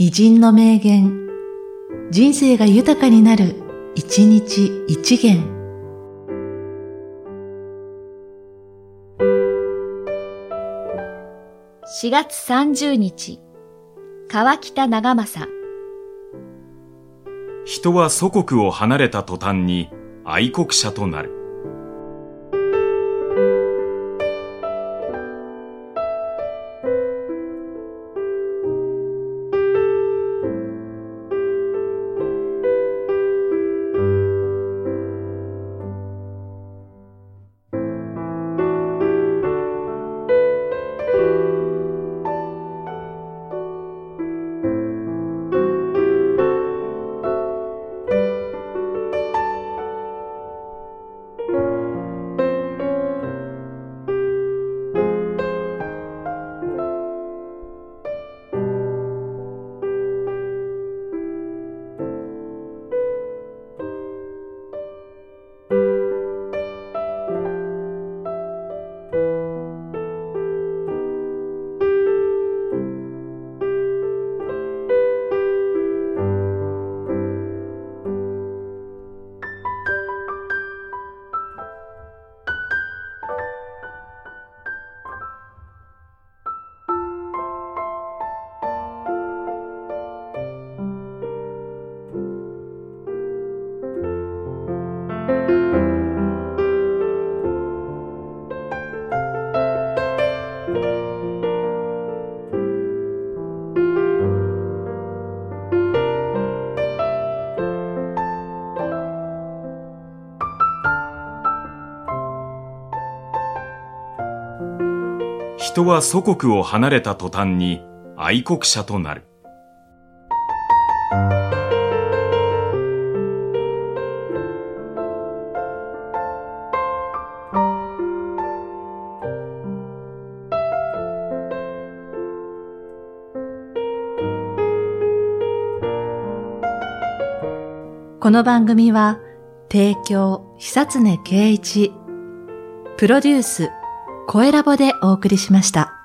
偉人の名言、人生が豊かになる、一日一元。4月30日、川北長政。人は祖国を離れた途端に愛国者となる。人は祖国を離れた途端に愛国者となる。この番組は、提供、久常圭一、プロデュース、声ラボでお送りしました。